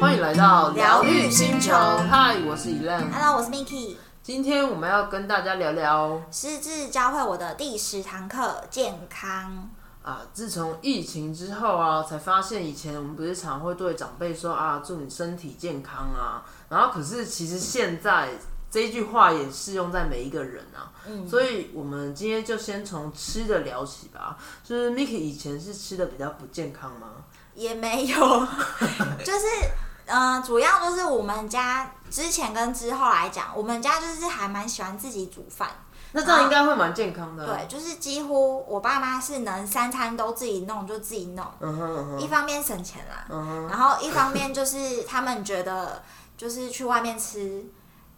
欢迎来到疗愈星球嗨，我是 Elan。Hello，我是 Miki。今天我们要跟大家聊聊师智教会我的第十堂课健康。啊，自从疫情之后啊，才发现以前我们不是常会对长辈说啊，祝你身体健康啊，然后可是其实现在这一句话也适用在每一个人啊。嗯所以我们今天就先从吃的聊起吧。就是 Miki 以前是吃的比较不健康吗？也没有，就是嗯、呃主要就是我们家之前跟之后来讲，我们家就是还蛮喜欢自己煮饭。那这样应该会蛮健康的、啊。对，就是几乎我爸妈是能三餐都自己弄就自己弄，一方面省钱啦，然后一方面就是他们觉得就是去外面吃。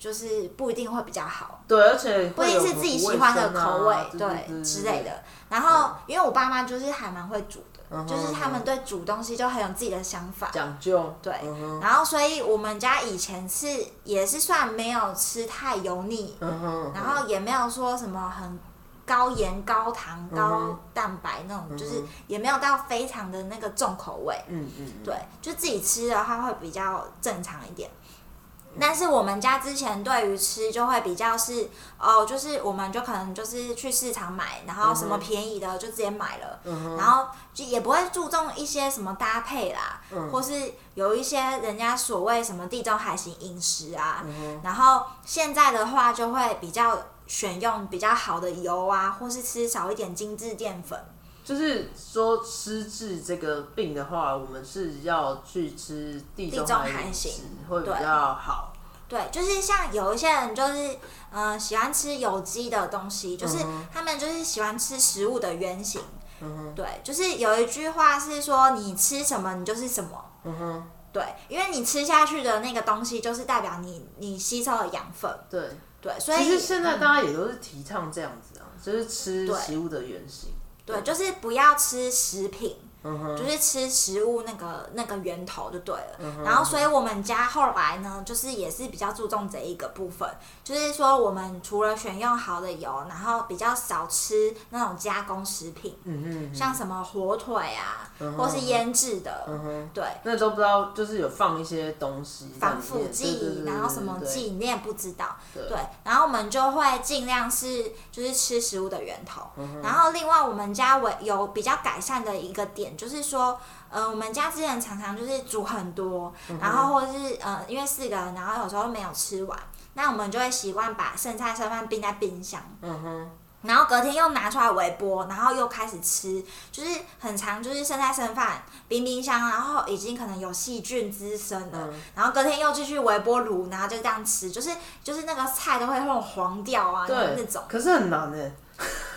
就是不一定会比较好，对，而且不一定是自己喜欢的口味，对之类。的。然后，因为我爸妈就是还蛮会煮的，嗯就是他们对煮东西就很有自己的想法。讲究，对嗯，然后，所以我们家以前是也是算没有吃太油腻，嗯，然后也没有说什么很高盐、高糖、嗯高蛋白那种，就是也没有到非常的那个重口味。嗯嗯，嗯，对，就自己吃的话会比较正常一点。但是我们家之前对于吃就会比较是哦，就是我们就可能就是去市场买，然后什么便宜的就直接买了，嗯然后就也不会注重一些什么搭配啦，嗯。或是有一些人家所谓什么地中海型饮食啊，嗯然后现在的话就会比较选用比较好的油啊，或是吃少一点精致淀粉。就是说失智这个病的话，我们是要去吃地中海饮食会比较好。对，就是像有一些人就是，呃，喜欢吃有机的东西，就是嗯他们就是喜欢吃食物的原型。嗯哼，对，就是有一句话是说，你吃什么，你就是什么。嗯哼，对，因为你吃下去的那个东西，就是代表你你吸收了养分。对。对，所以其实现在嗯大家也都是提倡这样子啊，就是吃食物的原型。对，就是不要吃食品，就是吃食物那个那个源头就对了。嗯然后，所以我们家后来呢，就是也是比较注重这一个部分，就是说我们除了选用好的油，然后比较少吃那种加工食品，嗯哼，像什么火腿啊，嗯或是腌制的，嗯哼，对，那都不知道，就是有放一些东西防腐剂对，然后什么剂你也不知道，对。对，然后我们就会尽量是就是吃食物的源头，嗯然后另外我们家为有比较改善的一个点就是说，呃，我们家之前常常就是煮很多，嗯然后或者是呃因为四个人，然后有时候没有吃完，那我们就会习惯把剩菜剩饭冰在冰箱，嗯哼，然后隔天又拿出来微波，然后又开始吃，就是很长，就是剩菜剩饭冰冰箱，然后已经可能有细菌滋生了，嗯。然后隔天又继续微波炉，然后就这样吃，就是就是那个菜都会那种黄掉啊，对，那种，可是很难哎，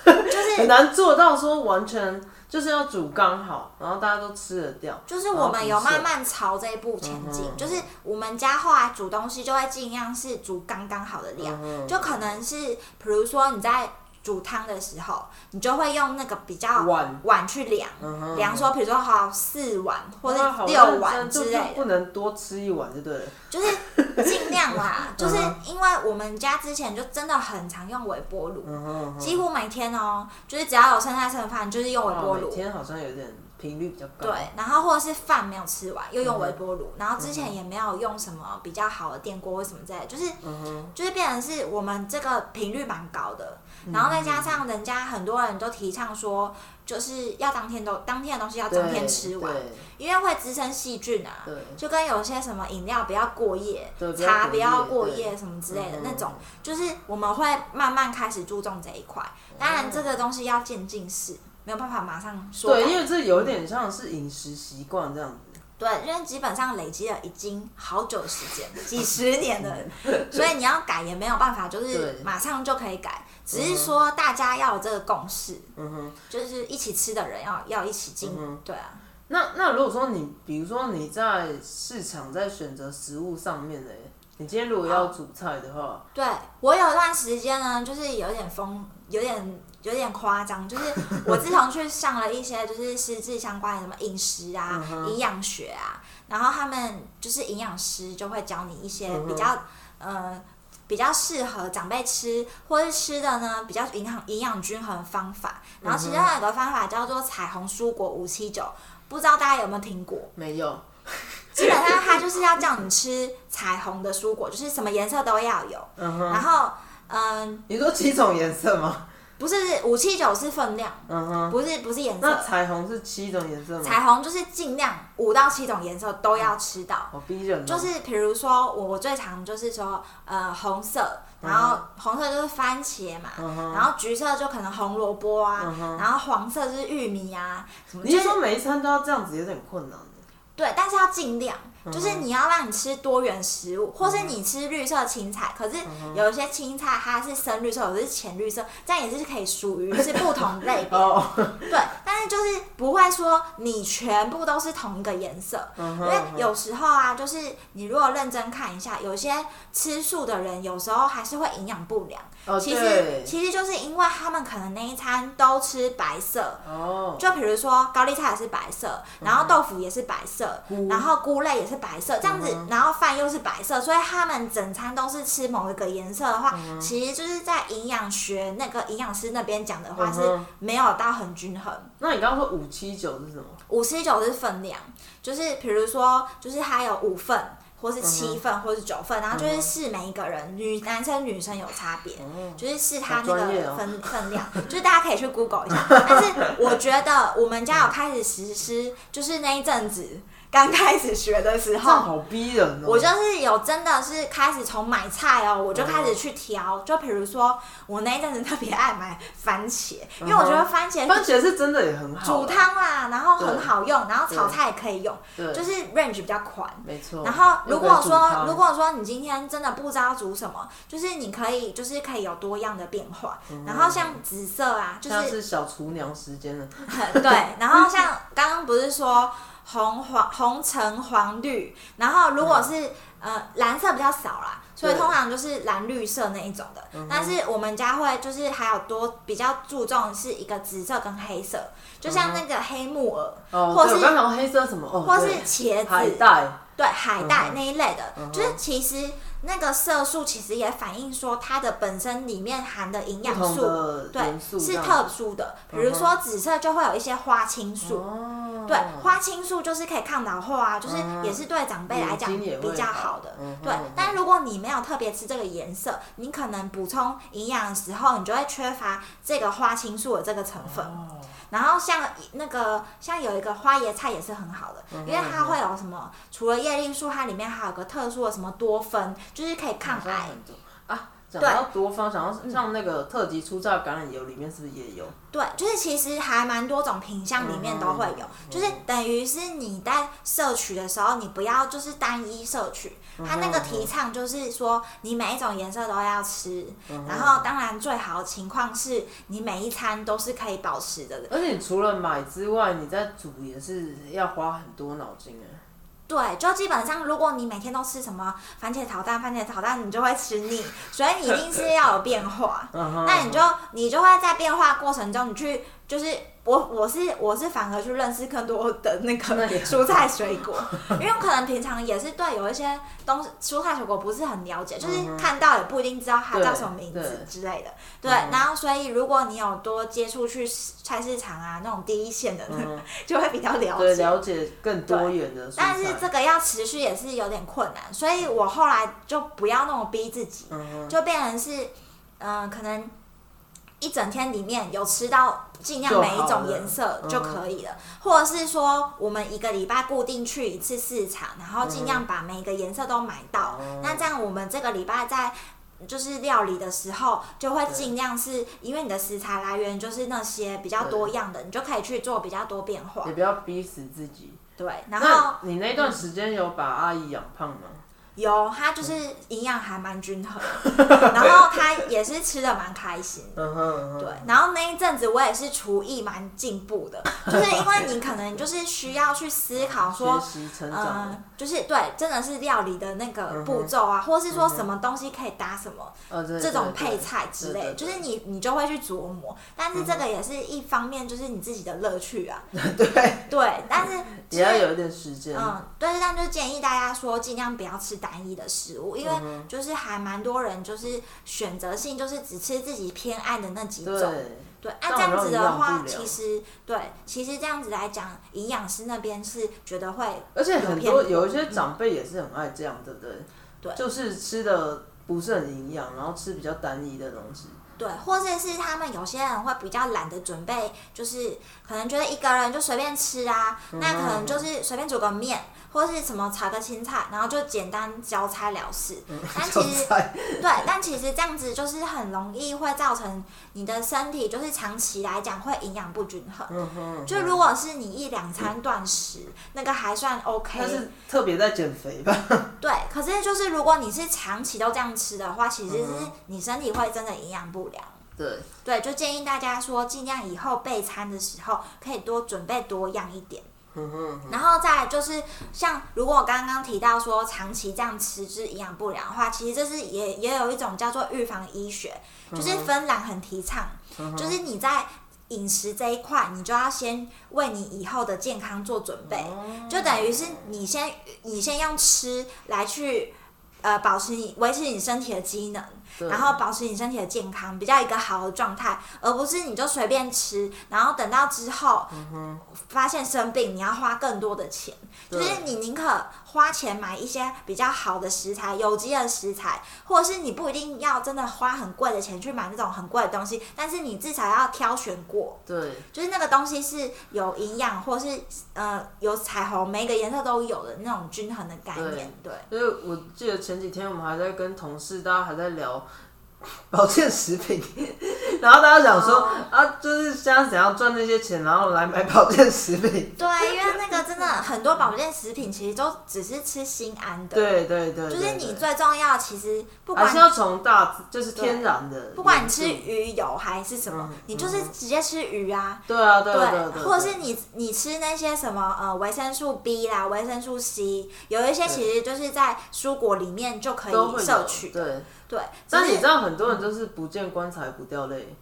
就是 很难做到说完全就是要煮刚好，然后大家都吃得掉。就是我们有慢慢朝这一步前进，嗯就是我们家后来煮东西就会尽量是煮刚刚好的量，嗯就可能是比如说你在煮汤的时候，你就会用那个比较碗。碗去量，嗯量说比如说好四碗或者六碗之类的，不能多吃一碗就对了。就是尽量啦，就是嗯因为我们家之前就真的很常用微波炉，几乎每天哦、就是只要有剩菜剩饭，就是用微波炉。哇每天好像有点频率比较高。对，然后或者是饭没有吃完，又用微波炉，然后之前也没有用什么比较好的电锅或什么之类的，就是嗯，就是变成是我们这个频率蛮高的，嗯然后再加上人家很多人都提倡说，就是要当天都当天的东西要当天吃完，因为会滋生细菌啊。对。就跟有些什么饮料不要过夜茶不要过夜什么之类的嗯那种，就是我们会慢慢开始注重这一块。当然，这个东西要渐进式，没有办法马上说对，因为这有点像是饮食习惯这样子。对，因为基本上累积了已经好久的时间，几十年了，所以你要改也没有办法，就是马上就可以改。只是说大家要有这个共识，嗯哼，就是一起吃的人要要一起进，嗯对啊。那那如果说你，比如说你在市场在选择食物上面呢，你今天如果要煮菜的话，对我有一段时间呢，就是有点疯，有点有点夸张，就是 我自从去上了一些就是实质相关的什么饮食啊、营养学啊，然后他们就是营养师就会教你一些比较、呃比较适合长辈吃，或是吃的呢比较营养营养均衡的方法。然后其中有个方法叫做彩虹蔬果五七九，不知道大家有没有听过？没有。基本上它就是要叫你吃彩虹的蔬果，就是什么颜色都要有。嗯然后，嗯，你说七种颜色吗？不是五七九是分量，嗯哼。不是不是颜那色。彩虹是七种颜色吗？彩虹就是尽量五到七种颜色都要吃到。好逼人哦。就是比如说我我最常就是说呃红色，然后红色就是番茄嘛，嗯哼然后橘色就可能红萝卜啊，嗯哼然后黄色就是玉米啊什么。你就是是说每一餐都要这样子，有点困难。对，但是要尽量，嗯就是你要让你吃多元食物，或是你吃绿色青菜，可是嗯有一些青菜它是深绿色，有的是浅绿色，这样也是可以属于是不同类别。哦。对，但是就是不会说你全部都是同一个颜色，嗯因为有时候啊，就是你如果认真看一下，有些吃素的人有时候还是会营养不良。哦，其实。其实就是因为他们可能那一餐都吃白色，哦。就比如说高丽菜也是白色，然后豆腐也是白色，菇然后菇类也是白色，这样子嗯，然后饭又是白色，所以他们整餐都是吃某一个颜色的话，嗯其实就是在营养学那个营养师那边讲的话是没有到很均衡。那你刚刚说五七九是什么？五七九是分量，就是比如说，就是它有五份，或是嗯七份，或是九份，然后就是试每一个人，女男生女生有差别，就是试他那个分分量，就是大家可以去 Google 一下。但是我觉得我们家有开始实施，就是那一阵子刚开始学的时候。好逼人哦。我就是有真的是开始从买菜哦，我就开嗯始去调，就比如说我那一阵子特别爱买番茄，因为我觉得番茄番茄是真的也很好。煮。汤啦，然后很好用，然后炒菜也可以用，对。就是 range 比较宽。没错。然后如果说如果说你今天真的不知道煮什么，就是你可以就是可以有多样的变化。然后像紫色啊，就是是小厨娘时间了。对，然后像刚刚不是说红黄红橙黄绿，然后如果是、呃蓝色比较少啦。所以通常就是蓝绿色那一种的，但是我们家会就是还有多比较注重是一个紫色跟黑色，就像那个黑木耳，哦，或是刚讲黑色什么？哦，或是茄子，海带。对海带那一类的，嗯就是其实那个色素其实也反映说它的本身里面含的营养素，对是特殊的。比如说紫色就会有一些花青素，哦，对，花青素就是可以抗老化啊，就是嗯也是对长辈来讲比较好好的。嗯对嗯，但如果你没有特别吃这个颜色，你可能补充营养的时候，你就会缺乏这个花青素的这个成分。哦。然后像那个像有一个花椰菜也是很好的，嗯因为它会有什么，除了叶绿素，它里面还有个特殊的什么多酚，就是可以抗癌。啊。讲对到多方，想要像那个特级初榨橄榄油里面是不是也有？对，就是其实还蛮多种品相里面都会有，就是等于是你在摄取的时候，你不要就是单一摄取，它那个提倡就是说你每一种颜色都要吃，然后当然最好的情况是你每一餐都是可以保持的。而且你除了买之外，你在煮也是要花很多脑筋哎。对，就基本上，如果你每天都吃什么番茄炒蛋、番茄炒蛋，你就会吃腻，所以你一定是要有变化。那你就你就会在变化过程中，你去就是我我是我是反而去认识更多的那个 蔬菜水果，因为我可能平常也是对有一些东西蔬菜水果不是很了解，就是看到也不一定知道它叫什么名字之类的。对，然后所以如果你有多接触去菜市场啊那种第一线的，嗯就会比较了对，解。了解更多元的。但是这个要持续也是有点困难，所以我后来就不要那么逼自己，嗯，就变成是，嗯、可能一整天里面有吃到尽量每一种颜色嗯就可以了，或者是说我们一个礼拜固定去一次市场，然后尽量把每个颜色都买到，嗯那这样我们这个礼拜在。就是料理的时候，就会尽量是因为你的食材来源就是那些比较多样的，你就可以去做比较多变化也。不要逼死自己。对，然后那你那段时间有把阿姨养胖吗？有，他就是营养还蛮均衡，然后他也是吃的蛮开心对，然后那一阵子我也是厨艺蛮进步的，就是因为你可能就是需要去思考说，嗯、的。就是对，真的是料理的那个步骤啊，或是说什么东西可以搭什么，这种配菜之类，就是你你就会去琢磨。但是这个也是一方面，就是你自己的乐趣啊。对，对，但是也要有一点时间。嗯，对，但就建议大家说，尽量不要吃单一的食物，因为就是还蛮多人就是选择性就是只吃自己偏爱的那几种。对，对，按、这样子的话，其实对，其实这样子来讲，营养师那边是觉得会，而且很多有一些长辈也是很爱这样，对不对？对，就是吃的不是很营养，然后吃比较单一的东西。对，或者是他们有些人会比较懒得准备，就是可能觉得一个人就随便吃啊，那可能就是随便煮个面。或是什么炒个青菜，然后就简单交差了事。但 其实对，但其实这样子就是很容易会造成你的身体就是长期来讲会营养不均衡。就如果是你一两餐断食，那个还算 OK。但是特别在减肥吧？对，可是就是如果你是长期都这样吃的话，其实是你身体会真的营养不良。对对，就建议大家说，尽量以后备餐的时候可以多准备多样一点。然后再就是像如果我刚刚提到说长期这样吃是营养不良的话，其实这是也也有一种叫做预防医学，就是芬兰很提倡，就是你在饮食这一块，你就要先为你以后的健康做准备，就等于是你先你先用吃来去呃保持你维持你身体的机能。然后保持你身体的健康，比较一个好的状态，而不是你就随便吃，然后等到之后发现生病，你要花更多的钱，就是你宁可。花钱买一些比较好的食材，有机的食材，或者是你不一定要真的花很贵的钱去买那种很贵的东西，但是你至少要挑选过，对，就是那个东西是有营养，或是呃有彩虹，每个颜色都有的那种均衡的概念，对。因为我记得前几天我们还在跟同事，大家还在聊。保健食品，然后大家想说啊，就是现在想要赚那些钱，然后来买保健食品。对，因为那个真的很多保健食品其实都只是吃心安的。对对对，就是你最重要，其实不管是要从大就是天然的，不管你吃鱼油还是什么，你就是直接吃鱼啊。对啊，对对，或者是你你吃那些什么呃维生素 B 啦、维生素 C，有一些其实就是在蔬果里面就可以摄取。对。对，但你知道很多人就是不见棺材不掉泪。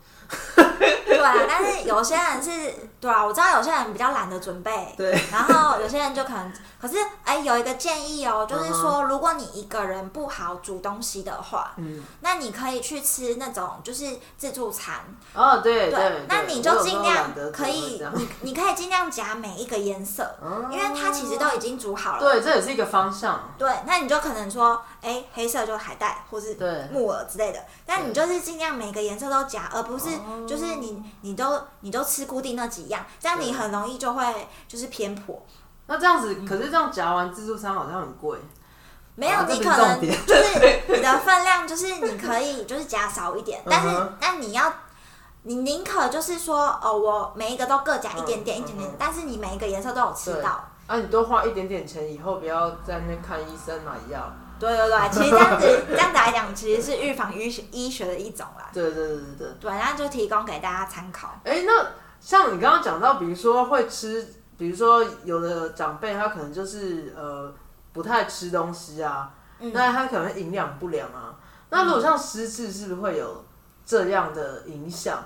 对啊，但是有些人是，对啊，我知道有些人比较懒得准备，对，然后有些人就可能，可是哎，有一个建议哦，就是说，如果你一个人不好煮东西的话，嗯，那你可以去吃那种就是自助餐。哦，对对，那你就尽量可以，你你可以尽量夹每一个颜色，因为它其实都已经煮好了。对，这也是一个方向。对，那你就可能说，哎，黑色就海带或是木耳之类的，但你就是尽量每个颜色都夹，而不是就是你。你都你都吃固定那几样，这样你很容易就会就是偏颇。那这样子，可是这样夹完自助餐好像很贵。没有，你可能就是你的分量就是你可以就是夹少一点，但是但你要你宁可就是说哦，我每一个都各夹一点点一点点，但是你每一个颜色都有吃到。啊，你多花一点点钱，以后不要在那看医生买药。对对对，其实这样子这样子来讲，其实是预防医学医学的一种啦。对对对对对。对，那就提供给大家参考。哎，那像你刚刚讲到，比如说会吃，比如说有的长辈他可能就是呃不太吃东西啊，那他可能营养不良啊。那如果像失智，是不是会有这样的影响？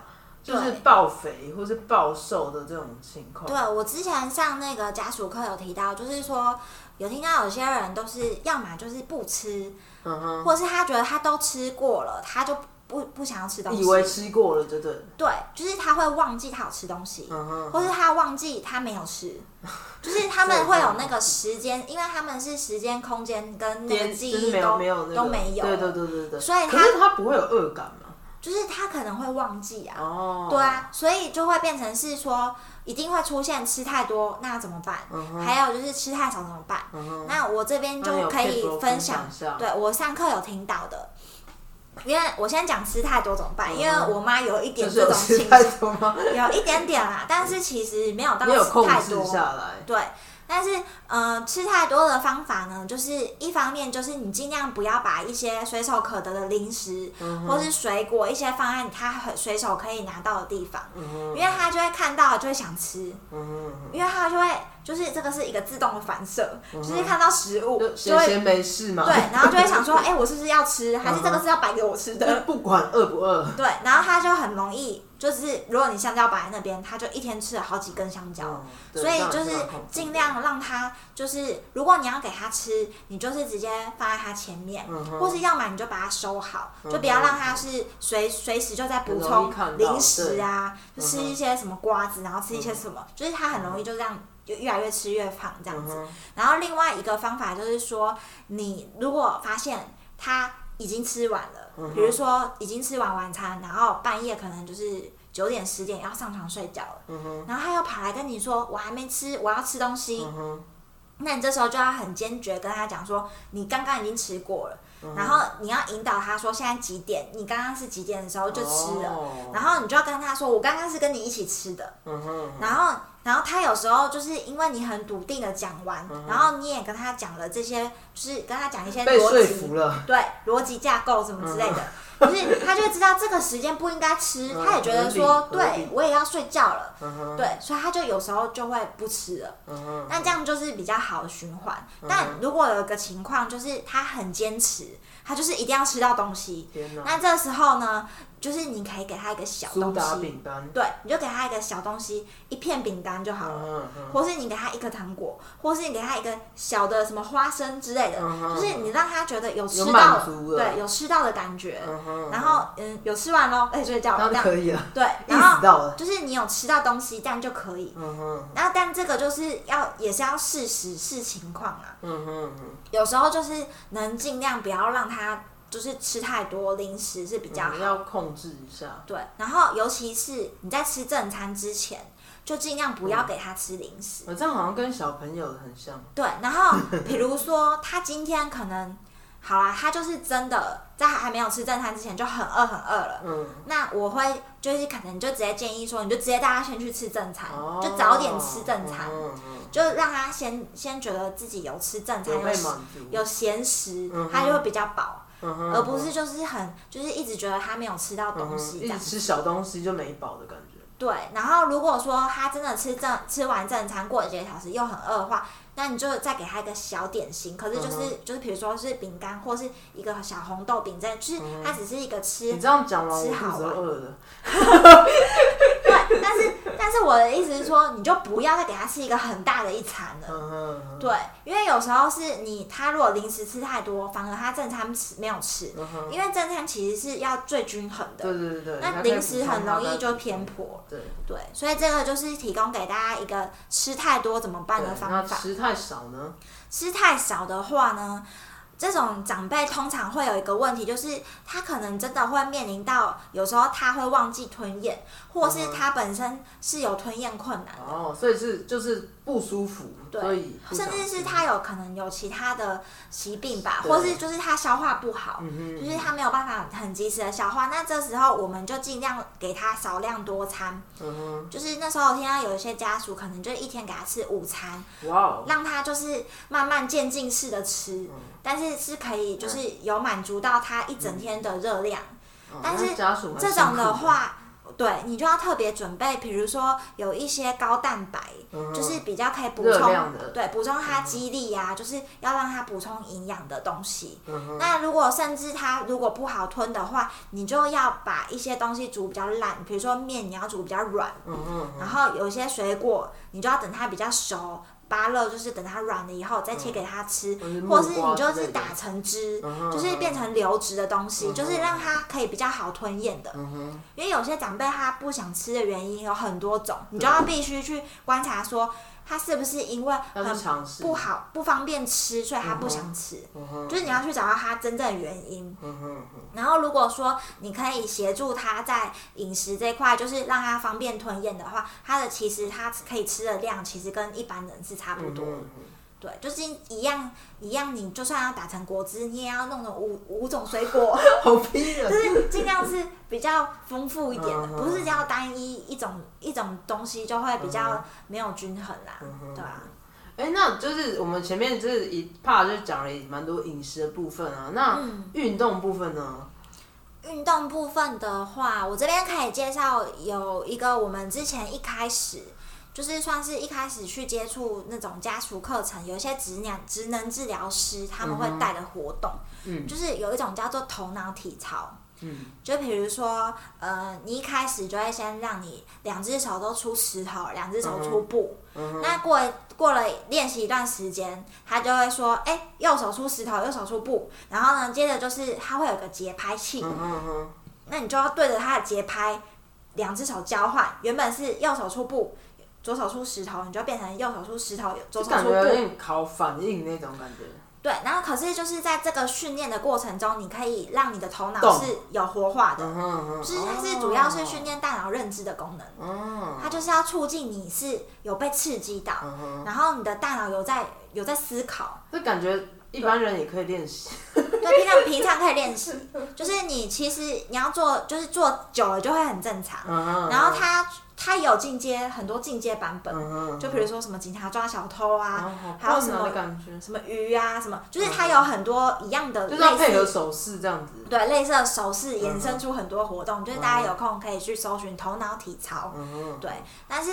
就是暴肥或是暴瘦的这种情况。对我之前上那个家属课有提到，就是说。有听到有些人都是要么就是不吃，嗯或者是他觉得他都吃过了，他就不不想要吃东西，以为吃过了，对对？对，就是他会忘记他有吃东西，嗯或是他忘记他没有吃，就是他们会有那个时间，因为他们是时间、空间跟那个记忆都没有都没有，对对对对对，所以可是他不会有恶感吗？就是他可能会忘记啊，对啊，所以就会变成是说。一定会出现吃太多，那怎么办？还有就是吃太少怎么办？那我这边就可以分享，对我上课有听到的。因为我先讲吃太多怎么办？因为我妈有一点这种倾向，有一点点啦，但是其实没有到太多。对。但是，呃，吃太多的方法呢，就是一方面就是你尽量不要把一些随手可得的零食，或是水果一些放在他很随手可以拿到的地方，因为他就会看到就会想吃，因为他就会就是这个是一个自动的反射，就是看到食物就会没事嘛，对，然后就会想说，哎、我是不是要吃，还是这个是要摆给我吃的？不管饿不饿，对，然后他就很容易，就是如果你香蕉摆在那边，他就一天吃了好几根香蕉。嗯所以就是尽量让他，就是如果你要给他吃，你就是直接放在他前面，嗯或是要么你就把它收好，嗯就不要让他是随随时就在补充零食啊，就吃一些什么瓜子，然后吃一些什么，就是他很容易就这样就越来越吃越胖这样子。嗯然后另外一个方法就是说，你如果发现他已经吃完了，嗯比如说已经吃完晚餐，然后半夜可能就是九点十点要上床睡觉了，嗯，然后他又跑来跟你说我还没吃，我要吃东西，嗯，那你这时候就要很坚决跟他讲说，你刚刚已经吃过了，嗯然后你要引导他说现在几点，你刚刚是几点的时候就吃了，哦。然后你就要跟他说我刚刚是跟你一起吃的，嗯哼，然后，然后他有时候就是因为你很笃定的讲完，嗯然后你也跟他讲了这些，就是跟他讲一些被说逻辑服，了，对逻辑架构什么之类的，就是他就会知道这个时间不应该吃，嗯他也觉得说，合理合理。对我也要睡觉了，嗯哼，对，所以他就有时候就会不吃了。嗯哼，那这样就是比较好的循环。但如果有一个情况就是他很坚持，他就是一定要吃到东西，天哪，那这时候呢，就是你可以给他一个小东西，饼干，对，你就给他一个小东西，一片饼干就好了。或是你给他一颗糖果，或是你给他一个小的什么花生之类的，嗯哼就是你让他觉得有吃有到满足了。对，有吃到的感觉。嗯哼，然后嗯，有吃完喽，哎，睡觉。那这样。就可以了，对，然后就是你有吃到东西，这样就可以。嗯哼，然后但这个就是要也是要事实是情况啊，嗯哼哼有时候就是能尽量不要让他就是吃太多零食是比较。要控制一下，对，然后尤其是你在吃正餐之前，就尽量不要给他吃零食。我这样好像跟小朋友很像，对，然后比如说他今天可能好啦，他就是真的在还没有吃正餐之前就很饿很饿了。嗯，那我会就是可能就直接建议说，你就直接带他先去吃正餐，哦。就早点吃正餐，嗯嗯就让他先先觉得自己有吃正餐，有被有满足，有咸食嗯，他就会比较饱，而不是就是很就是一直觉得他没有吃到嗯东西一直。吃小东西就没饱的感觉，对，然后如果说他真的吃正吃完正餐过了几个小时又很饿的话，那你就再给他一个小点心，可是就是、嗯就是比如说是饼干或是一个小红豆饼这样，就是它只是一个吃、你这样讲完，吃好我肚子饿了，对，但是但是我的意思是说，你就不要再给他吃一个很大的一餐了。嗯，嗯对，因为有时候是你他如果零食吃太多，反而他正餐吃没有吃，因为正餐其实是要最均衡的，对对对对，那零食很容易就偏颇。对，对，所以这个就是提供给大家一个吃太多怎么办的方法。吃太少呢？吃太少的话呢，这种长辈通常会有一个问题，就是他可能真的会面临到有时候他会忘记吞咽，或是他本身是有吞咽困难的。哦，所以是就是不舒服，对所以甚至是他有可能有其他的疾病吧，或是就是他消化不好，嗯，就是他没有办法很及时的消化。那这时候我们就尽量给他少量多餐，嗯就是那时候我听到有一些家属可能就一天给他吃午餐，哇哦，让他就是慢慢渐进式的吃，嗯但是是可以就是有满足到他一整天的热量。哦但是这种的，话，对你就要特别准备，比如说有一些高蛋白，嗯就是比较可以补充的，对补充他肌力呀、就是要让他补充营养的东西。嗯，那如果甚至他如果不好吞的话，你就要把一些东西煮比较烂，比如说面你要煮比较软，嗯哼，然后有些水果你就要等它比较熟。芭乐就是等它软了以后再切给他吃，嗯或是你就是打成汁，嗯就是变成流质的东西，嗯就是让它可以比较好吞咽的。嗯，因为有些长辈他不想吃的原因有很多种，你就要必须去观察说他是不是因为很不好不方便吃，所以他不想吃。嗯，就是你要去找到他真正的原因。然后如果说你可以协助他在饮食这块，就是让他方便吞咽的话，他的其实他可以吃的量其实跟一般人是差不多对，就是一样一样，你就算要打成果汁，你也要弄成五五种水果，好逼人，就是尽量是比较丰富一点的，不是只要单一一种一种东西就会比嗯较没有均衡啦，哼对啊。哎、那就是我们前面就是一 part 就讲了蛮多饮食的部分啊，那嗯运动部分呢？运动部分的话，我这边可以介绍有一个我们之前一开始就是算是一开始去接触那种家属课程，有一些职能职能治疗师他们会带的活动，嗯就是有一种叫做头脑体操。嗯，就比如说，呃，你一开始就会先让你两只手都出石头，两只手出布。嗯那过过了练习一段时间，他就会说，哎、右手出石头，右手出布。然后呢，接着就是他会有个节拍器，嗯嗯嗯，那你就要对着他的节拍，两只手交换。原本是右手出布，左手出石头，你就变成右手出石头，左手出就感觉有布。点考反应那种感觉。对，然后可是就是在这个训练的过程中，你可以让你的头脑动是有活化的。就是它是主要是训练大脑认知的功能，哦。它就是要促进你是有被刺激到，嗯哼，然后你的大脑有在有在思考，这感觉一般人也可以练习。对，平常平常可以练习，就是你其实你要做，就是做久了就会很正常。然后它它有进阶很多进阶版本，嗯，就比如说什么警察抓小偷啊，哦还有什么什么鱼啊，什么，就是它有很多一样的就是要类似。配合手势这样子。对，类似的手势衍生出很多活动，就是大家有空可以去搜寻头脑体操。对，但是，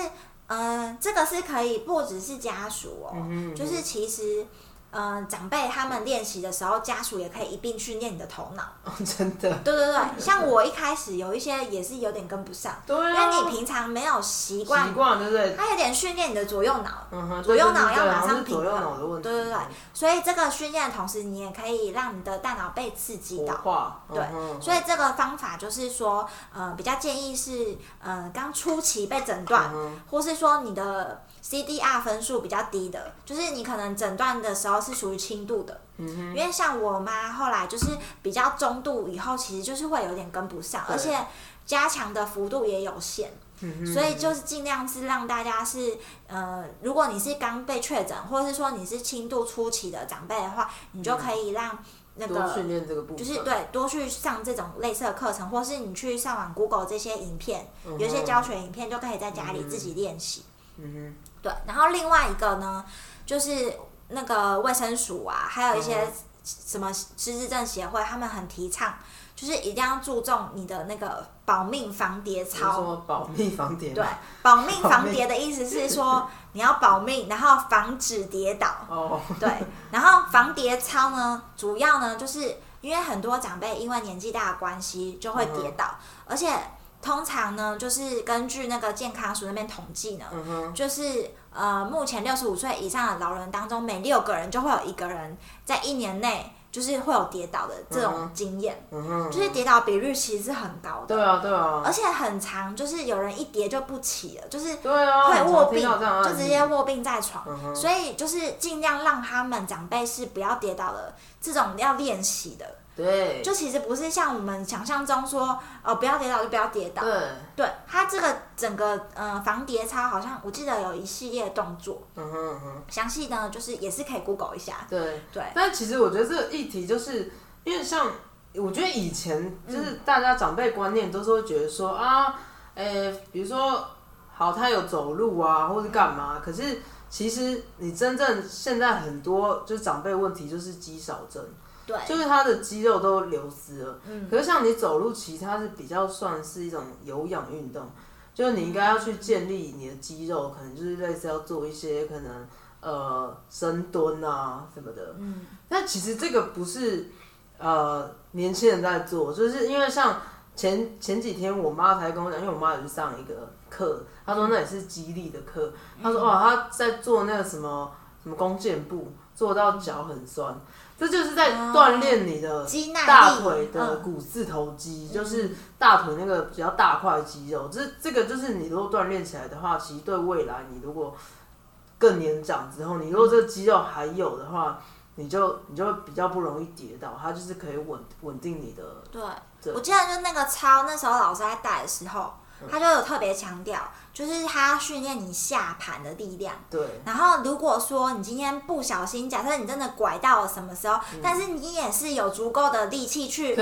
嗯、这个是可以不只是家属哦，嗯，就是其实，嗯、长辈他们练习的时候，家属也可以一并训练你的头脑。哦，真的。对对对，像我一开始有一些也是有点跟不上，对因啊。为你平常没有习惯习，惯对不对？它有点训练你的左右脑。嗯哼，左右脑要马上平衡左右脑的问题。对对对，所以这个训练的同时，你也可以让你的大脑被刺激活到。化。对嗯所以这个方法就是说，呃，比较建议是，呃，刚初期被诊断，嗯或是说你的 CDR 分数比较低的，就是你可能诊断的时候是属于轻度的。嗯哼，因为像我妈后来就是比较中度以后，其实就是会有点跟不上，而且加强的幅度也有限。所以就是尽量是让大家是，呃，如果你是刚被确诊，或者是说你是轻度初期的长辈的话，你就可以让那个训练这个部分。就是对多去上这种类似的课程，或是你去上网 Google 这些影片，有一些教学影片就可以在家里自己练习。嗯对，然后另外一个呢，就是那个卫生署啊，还有一些嗯什么失智症协会，他们很提倡，就是一定要注重你的那个保命防跌，操。说保命防跌。对，保命 防跌的意思是说你要保命，然后防止跌倒。哦，对，然后防跌操呢，主要呢就是因为很多长辈因为年纪大的关系就会跌倒，而且通常呢就是根据那个健康署那边统计呢，嗯，就是呃目前六十五岁以上的老人当中，每六个人就会有一个人在一年内就是会有跌倒的这种嗯经验，嗯，就是跌倒比率其实是很高的，对啊，对啊。而，且很长，就是有人一跌就不起了，就是会卧病，就直接卧病在床。嗯，所以就是尽量让他们长辈是不要跌倒的，这种要练习的。对，就其实不是像我们想象中说，哦，不要跌倒就不要跌倒。对，对，它这个整个呃防跌操好像我记得有一系列动作，嗯哼嗯哼，详细呢就是也是可以 Google 一下。对。对，但其实我觉得这个议题就是因为像，我觉得以前就是大家长辈观念都是会觉得说啊，诶、比如说好他有走路啊，或是干嘛，可是其实你真正现在很多就是长辈问题就是肌少症，对，就是他的肌肉都流失了。嗯。可是像你走路，其实它是比较算是一种有氧运动，就是你应该要去建立你的肌肉，可能就是类似要做一些可能呃深蹲啊什么的。嗯，但其实这个不是呃年轻人在做，就是因为像前前几天我妈才跟我讲，因为我妈有去上一个课，她说那也是激励的课，她说哦她在做那个什么什么弓箭步，做到脚很酸，这就是在锻炼你的肌大腿的嗯。股四头肌，就是大腿那个比较大块肌肉，这这个就是你如果锻炼起来的话，其实对未来你如果更年长之后，你如果这个肌肉还有的话，你就你就会比较不容易跌倒，它就是可以稳稳定你的。对。对，我记得就那个操，那时候老师在带的时候，他就有特别强调，就是他训练你下盘的力量。对，然后，如果说你今天不小心，假设你真的拐到了什么时候，但是你也是有足够的力气去，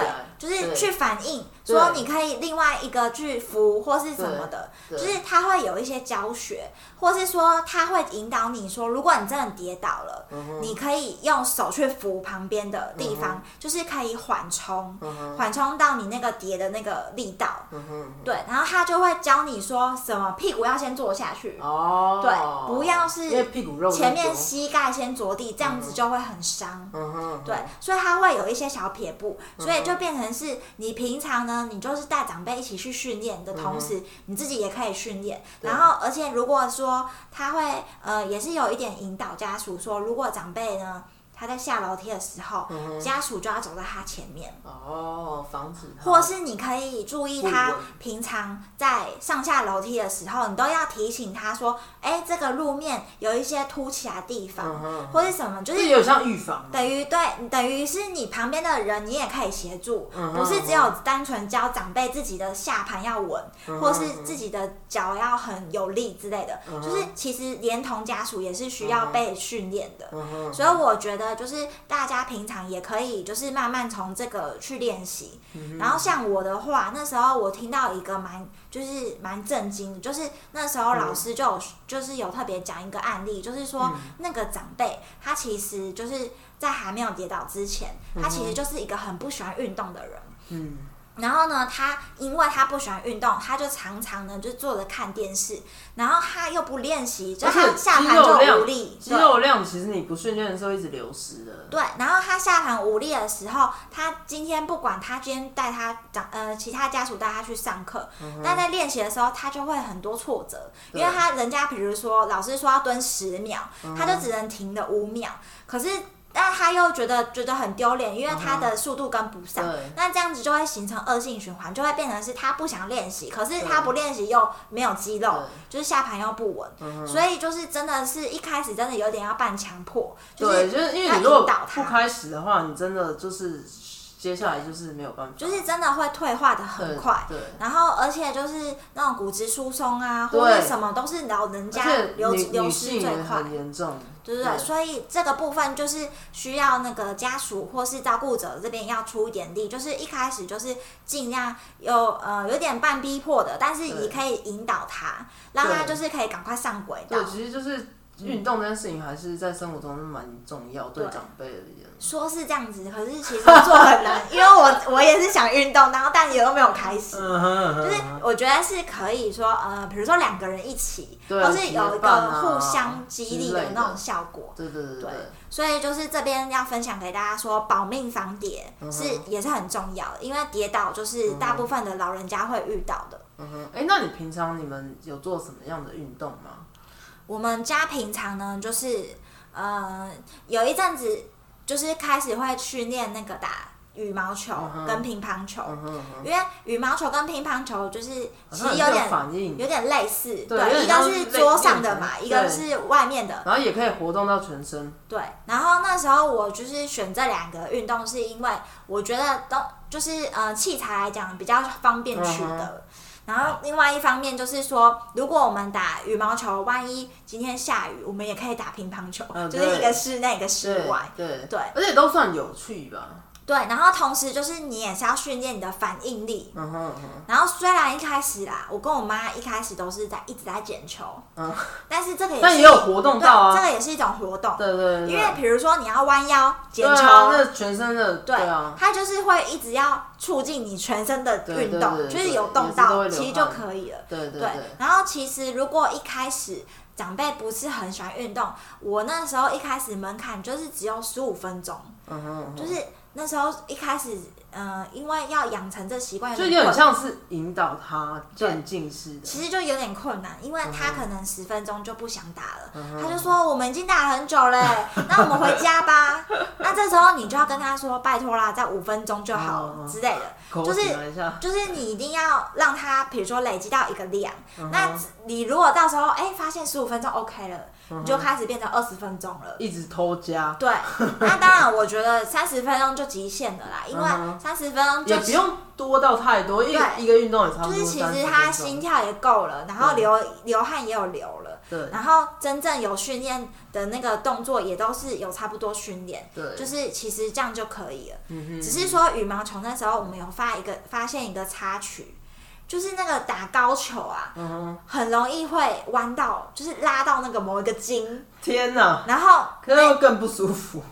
对，，就是去反应，说你可以另外一个去扶或是什么的，对就是他会有一些教学，或是说他会引导你说，如果你真的跌倒了，嗯你可以用手去扶旁边的地方，就是可以缓冲，缓冲到你那个跌的那个力道。嗯，对，然后他就会教你说什么屁股要先坐下去，哦，对不要是因为屁股肉前面膝盖先着地，这样子就会很伤。嗯。哼，对，所以它会有一些小撇步，所以就变成是你平常呢，你就是带长辈一起去训练的同时，你自己也可以训练。然后，而且如果说他会呃，也是有一点引导家属说，如果长辈呢他在下楼梯的时候，嗯家属就要走在他前面。哦，防止或是你可以注意他平常在上下楼梯的时候，你都要提醒他说：“哎、这个路面有一些凸起来的地方，嗯或是什么，就就是是有点像预防嘛，等于对，等于是你旁边的人，你也可以协助，嗯不是只有单纯教长辈自己的下盘要稳，嗯或是自己的脚要很有力之类的。嗯就是其实连同家属也是需要被训练的。嗯，所以我觉得，就是大家平常也可以，就是慢慢从这个去练习。嗯然后像我的话，那时候我听到一个蛮就是蛮震惊的，就是那时候老师就有、就是有特别讲一个案例，就是说、嗯那个长辈他其实就是在还没有跌倒之前，他其实就是一个很不喜欢运动的人。嗯，然后呢，他因为他不喜欢运动，他就常常呢就坐着看电视，然后他又不练习，就他下肌盘就无力，肌对。肉量其实你不训练的时候一直流失的，对，然后他下盘无力的时候，他今天不管他今天带他长呃其他家属带他去上课，但在练习的时候他就会很多挫折，因为他人家比如说老师说要蹲十秒，他就只能停了五秒，可是。但他又觉得觉得很丢脸，因为他的速度跟不上，对。那这样子就会形成恶性循环，就会变成是他不想练习，可是他不练习又没有肌肉，就是下盘又不稳，嗯所以就是真的是一开始真的有点要半强迫，就对，是就是因为要你如果不开始的话，你真的就是接下来就是没有办法，就是真的会退化的很快。对，然后，而且就是那种骨质疏松啊，或者什么，都是老人家流流失最快，很严重，对不对？所以这个部分就是需要那个家属或是照顾者这边要出一点力，就是一开始就是尽量有呃有点半逼迫的，但是也可以引导他，让他就是可以赶快上轨道。对，。其实就是运动这件事情还是在生活中是蛮重要，对对长辈的一件。说是这样子，可是其实做很难，因为我我也是想运动，然后但也都没有开始。就是我觉得是可以说，呃，比如说两个人一起，对或是有一个啊互相激励的的那种效果。对对对对对，所以就是这边要分享给大家说，保命防跌嗯是、也是很重要的，因为跌倒就是大部分的老人家会遇到的。嗯哼，哎，那你平常你们有做什么样的运动吗？我们家平常呢，就是呃有一阵子就是开始会去练那个打羽毛球跟乒乓球，因为羽毛球跟乒乓球就是其实有点有点类似，对一个是桌上的嘛，一个是外面的，然后也可以活动到全身。对。然后那时候我就是选这两个运动，是因为我觉得都就是呃器材来讲比较方便取嗯得。然后另外一方面就是说，如果我们打羽毛球，万一今天下雨，我们也可以打乒乓球，嗯就是一个室内，一个室外。对对而且都算有趣吧。对，然后同时就是你也是要训练你的反应力。嗯哼嗯哼，然后虽然一开始啦，我跟我妈一开始都是在一直在捡球，嗯，但是这个也是但也有活动对，到啊。这个也是一种活动。对对对，因为比如说你要弯腰捡球，那全身的对，啊，它就是会一直要促进你全身的对运动，就是有动到，其实就可以了。对对对，然后其实如果一开始长辈不是很喜欢运动，我那时候一开始门槛就是只有十五分钟，嗯哼嗯哼，就是那时候一开始，呃，因为要养成这习惯，就有点像是引导他渐进式的。其实就有点困难，因为嗯他可能十分钟就不想打了，他就说我们已经打了很久嘞，那我们回家吧。那这时候你就要跟他说，拜托啦，在五分钟就好了嗯嗯之类的。就是就是你一定要让他，比如说累积到一个量，嗯那你如果到时候哎、发现十五分钟 OK 了，嗯你就开始变成二十分钟了。一直偷加，对，那当然我觉得三十分钟就极限了啦，因为三十分钟就也不用多到太多，一个对一个运动也差不多就是其30实他心跳也够了，然后流流汗也有流了，对。然后真正有训练的那个动作也都是有差不多训练，对，就是其实这样就可以了。嗯哼。只是说羽毛球那时候我们有发一个发现一个插曲，就是那个打高球啊，嗯，很容易会弯到，就是拉到那个某一个筋，天哪，然后可能会更不舒服。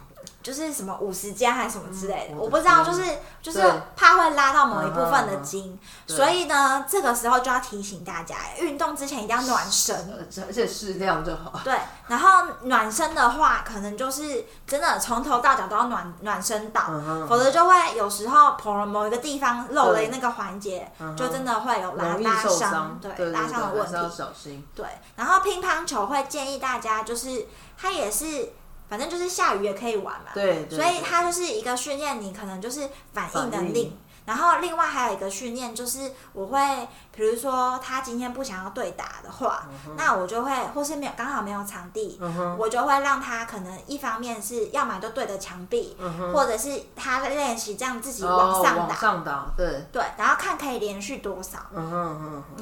就是什么五十加还是什么之类的，嗯我不知道，就是就是怕会拉到某一部分的嗯筋，对所以呢，这个时候就要提醒大家，运动之前一定要暖身。呃 而且适量就好。对，然后暖身的话，可能就是真的从头到脚都要暖暖身到，嗯否则就会有时候某某一个地方漏了那个环节，嗯就真的会有拉拉伤，对对拉伤的问题。小心。对，然后乒乓球会建议大家，就是它也是，反正就是下雨也可以玩嘛，对，对所以对。它就是一个训练你可能就是反应能力。然后另外还有一个训练就是，我会比如说他今天不想要对打的话，那我就会或是没有刚好没有场地，我就会让他可能一方面是要么就对着墙壁，或者是他在练习这样自己哦往往上打，上打，对，对，然后看可以连续多少。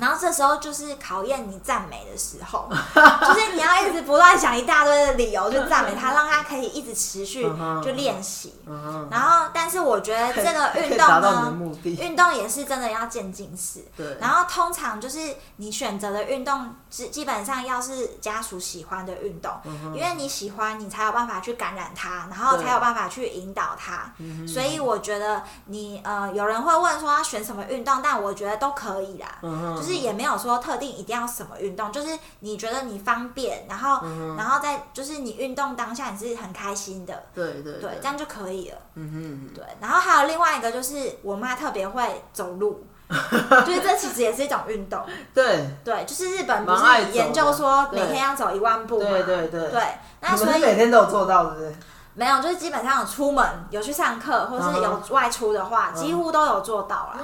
然后这时候就是考验你赞美的时候，就是你要一直不断想一大堆的理由去赞美他，让他可以一直持续就练习。嗯，然后，但是我觉得这个运动呢，运动也是真的要渐进式。对，然后通常就是你选择的运动，基基本上要是家属喜欢的运动，因为你喜欢，你才有办法去感染他，然后才有办法去引导他。所以我觉得你呃，有人会问说要选什么运动，但我觉得都可以啦。嗯，就是也没有说特定一定要什么运动，就是你觉得你方便，然后、嗯然后在就是你运动当下你是很开心的，对对对，这样就可以了。嗯哼嗯对，然后还有另外一个就是我妈特别会走路，就是这其实也是一种运动。对，对，就是日本不是研究说每天要走一万步嘛？对对对对那所以每天都有做到，对不对？没有，就是基本上有出门有去上课，或是有外出的话，几乎都有做到啦。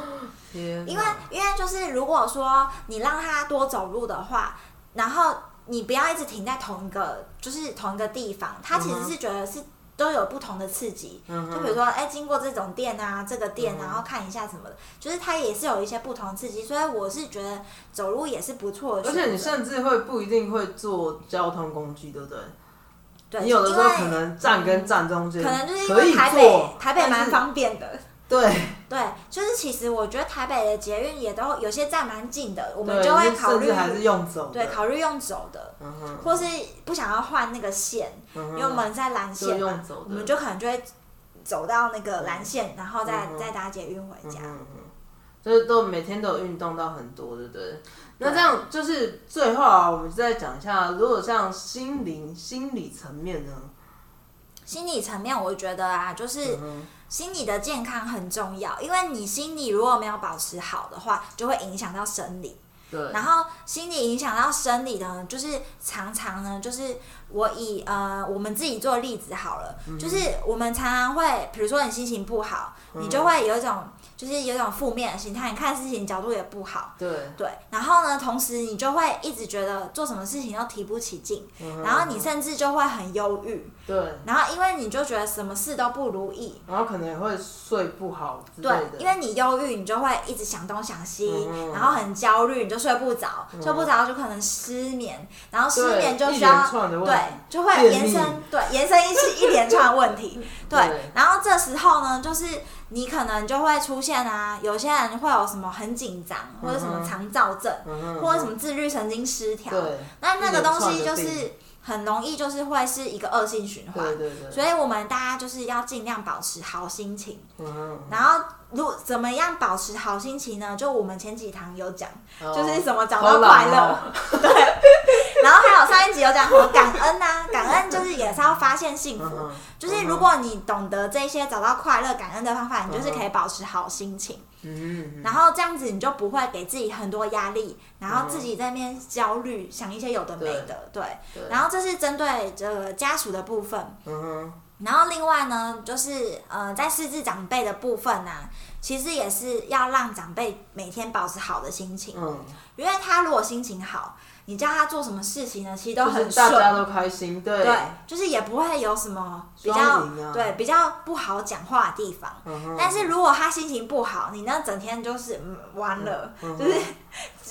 天，因为因为就是如果说你让他多走路的话，然后你不要一直停在同一个就是同一个地方，他其实是觉得是。都有不同的刺激，嗯就比如说，哎、经过这种店啊，这个店，嗯然后看一下什么的，就是它也是有一些不同刺激，所以我是觉得走路也是不错的而。且你甚至会不一定会坐交通工具，对不对？对，你有的时候可能站跟站中间，可能就是因为台北台北蛮方便的，对，对，就是其实我觉得台北的捷运也都有些站蛮近的，我们就会考虑还是用走的，对考虑用走的，嗯哼，或是不想要换那个线，嗯因为我们在蓝线我们就可能就会走到那个蓝线，然后再嗯再搭捷运回家。就是都每天都有运动到很多，对不对？那这样就是最后啊，我们再讲一下，如果像心灵、心理层面呢？心理层面，我觉得啊，就是嗯哼心理的健康很重要，因为你心理如果没有保持好的话，就会影响到生理。对，然后心理影响到生理的呢，就是常常呢，就是我以呃我们自己做例子好了，嗯。就是我们常常会，比如说你心情不好，你就会有一种就是有一种负面的心态，你看事情角度也不好。对，对，然后呢，同时你就会一直觉得做什么事情都提不起劲，嗯然后你甚至就会很忧郁，对，然后因为你就觉得什么事都不如意，然后可能也会睡不好之类对，，因为你忧郁，你就会一直想东想西，嗯。然后很焦虑，你就睡不着，睡不着就可能失眠，然后失眠就需要对，就会延伸对延伸一起一连串问题，对对，然后这时候呢，就是你可能就会出现啊，有些人会有什么很紧张，或者什么肠躁症，嗯或者什么自律神经失调，对那那个东西就是很容易就是会是一个恶性循环，对对对，所以我们大家就是要尽量保持好心情。嗯然后，如怎么样保持好心情呢？就我们前几堂有讲，哦就是什么找到快乐，哦 对。然后还有上一集有讲什么感恩呐、感恩就是也是要发现幸福。嗯就是如果你懂得这些找到快乐、感恩的方法，你就是可以保持好心情。嗯然后这样子你就不会给自己很多压力，然后自己在那边焦虑，想一些有的没的，对。对，然后这是针对这个家属的部分。然后另外呢，就是呃，在失智长辈的部分呢、其实也是要让长辈每天保持好的心情，嗯，因为他如果心情好，你叫他做什么事情呢，其实都就是很顺。大家都开心，对。对，就是也不会有什么比较、啊。对比较不好讲话的地方。嗯哼。但是如果他心情不好，你那整天就是嗯完了，嗯就是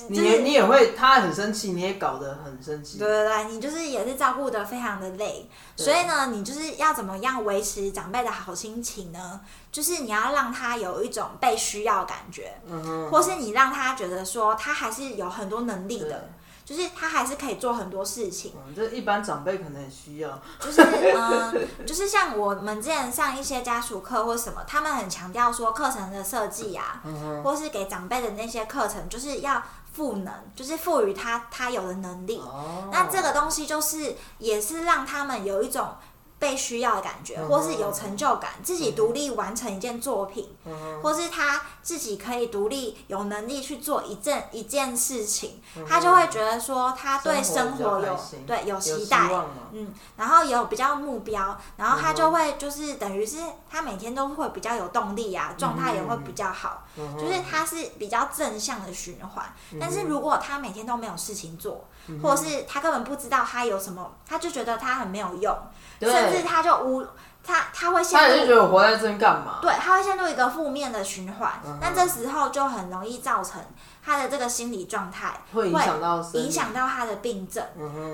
你就是你也会，他很生气，你也搞得很生气，对对对，你就是也是照顾的非常的累，所以呢，你就是要怎么样维持长辈的好心情呢？就是你要让他有一种被需要感觉，嗯哼，或是你让他觉得说他还是有很多能力的，就是他还是可以做很多事情。嗯，这一般长辈可能很需要。就是嗯，就是像我们之前上一些家属课或什么，他们很强调说课程的设计啊，或是给长辈的那些课程，就是要赋能，就是赋予他他有的能力。哦，那这个东西就是也是让他们有一种。被需要的感觉，或是有成就感，自己独立完成一件作品，或是他自己可以独立有能力去做一件一件事情，他就会觉得说他对生活有对有期待，嗯，然后有比较目标，然后他就会就是等于是他每天都会比较有动力啊，状态也会比较好，就是他是比较正向的循环。但是如果他每天都没有事情做，或者是他根本不知道他有什么，他就觉得他很没有用。甚至他就无他他会陷入，他就觉得我活在这干嘛？对，他会陷入一个负面的循环。那这时候就很容易造成他的这个心理状态会影响到影响到他的病症。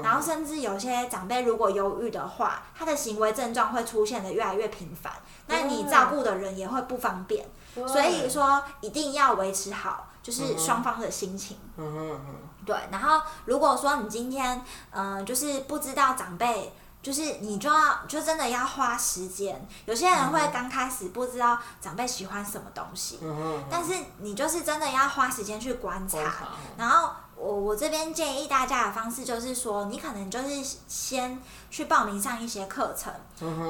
然后甚至有些长辈如果忧郁的话，他的行为症状会出现的越来越频繁。那你照顾的人也会不方便。所以说一定要维持好，就是双方的心情。嗯对，然后如果说你今天嗯，就是不知道长辈。就是你就要就真的要花时间，有些人会刚开始不知道长辈喜欢什么东西，但是你就是真的要花时间去观察。然后我我这边建议大家的方式就是说，你可能就是先去报名上一些课程，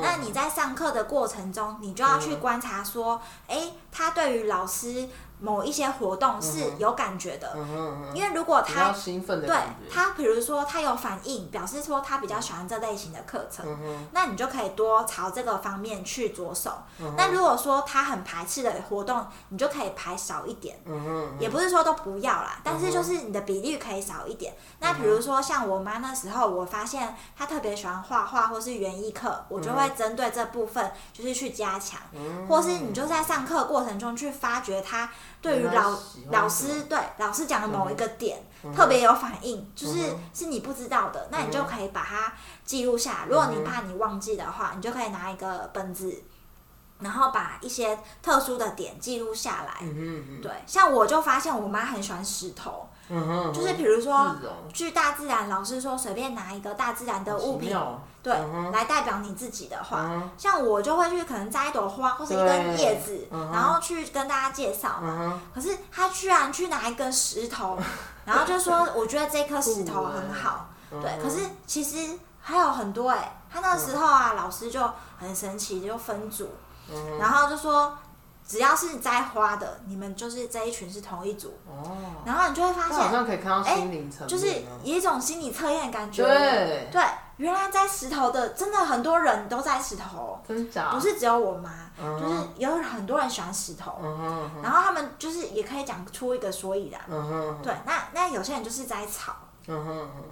那你在上课的过程中，你就要去观察说，哎，他对于老师。某一些活动是有感觉的，因为如果他对他，比如说他有反应，表示说他比较喜欢这类型的课程，那你就可以多朝这个方面去着手。那如果说他很排斥的活动，你就可以排少一点，也不是说都不要啦，但是就是你的比例可以少一点。那比如说像我妈那时候，我发现她特别喜欢画画或是园艺课，我就会针对这部分就是去加强，或是你就在上课过程中去发掘她。对于老老师对老师讲的某一个点特别有反应，就是是你不知道的，那你就可以把它记录下来。如果你怕你忘记的话，你就可以拿一个本子，然后把一些特殊的点记录下来。对，像我就发现我妈很喜欢石头。就是比如说，去大自然，老师说随便拿一个大自然的物品，对，来代表你自己的话，像我就会去可能摘一朵花或是一根叶子，然后去跟大家介绍嘛。可是他居然去拿一根石头，然后就说我觉得这颗石头很好，对。可是其实还有很多哎，他那时候啊，老师就很神奇，就分组，然后就说。只要是摘花的，你们就是这一群是同一组。哦。然后你就会发现，好像可以看到心灵层面，就是有一种心理测验感觉。对。对，原来摘石头的真的很多人都摘石头。真假？不是只有我妈，就是有很多人喜欢石头。嗯然后他们就是也可以讲出一个所以然。嗯对，那那有些人就是摘草。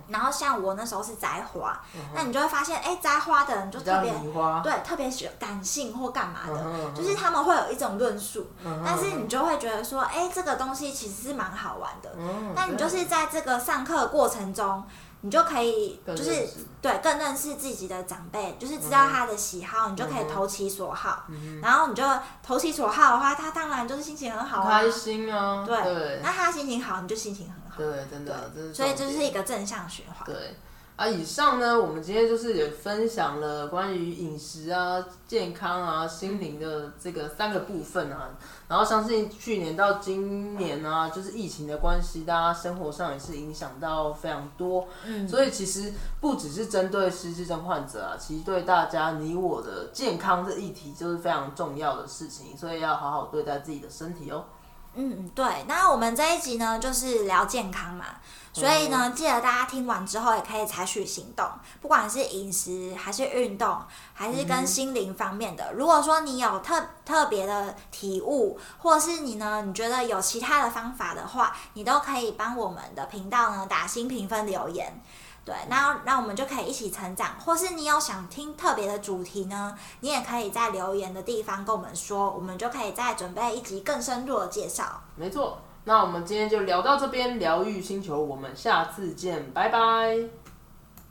然后像我那时候是摘花，那你就会发现，哎，摘花的人就特别对，特别喜感性或干嘛的，就是他们会有一种论述，但是你就会觉得说，哎，这个东西其实是蛮好玩的。那你就是在这个上课过程中。你就可以就是对更认识自己的长辈，就是知道他的喜好，你就可以投其所好。然后你就投其所好的话，他当然就是心情很好，开心啊。对，那他心情好，你就心情很好。对，真的，所以这是一个正向循环。对。啊，以上呢，我们今天就是也分享了关于饮食啊、健康啊、心灵的这个三个部分啊。然后相信去年到今年啊，就是疫情的关系，大家生活上也是影响到非常多。嗯，所以其实不只是针对失智症患者啊，其实对大家你我的健康这议题就是非常重要的事情，所以要好好对待自己的身体哦。嗯，对。那我们这一集呢，就是聊健康嘛。所以呢，记得大家听完之后也可以采取行动，不管是饮食还是运动，还是跟心灵方面的。如果说你有特特别的体悟，或者是你呢，你觉得有其他的方法的话，你都可以帮我们的频道呢打新评分留言。对，那那我们就可以一起成长。或是你有想听特别的主题呢，你也可以在留言的地方跟我们说，我们就可以再准备一集更深入的介绍。没错。那我们今天就聊到这边，疗愈星球，我们下次见，拜拜。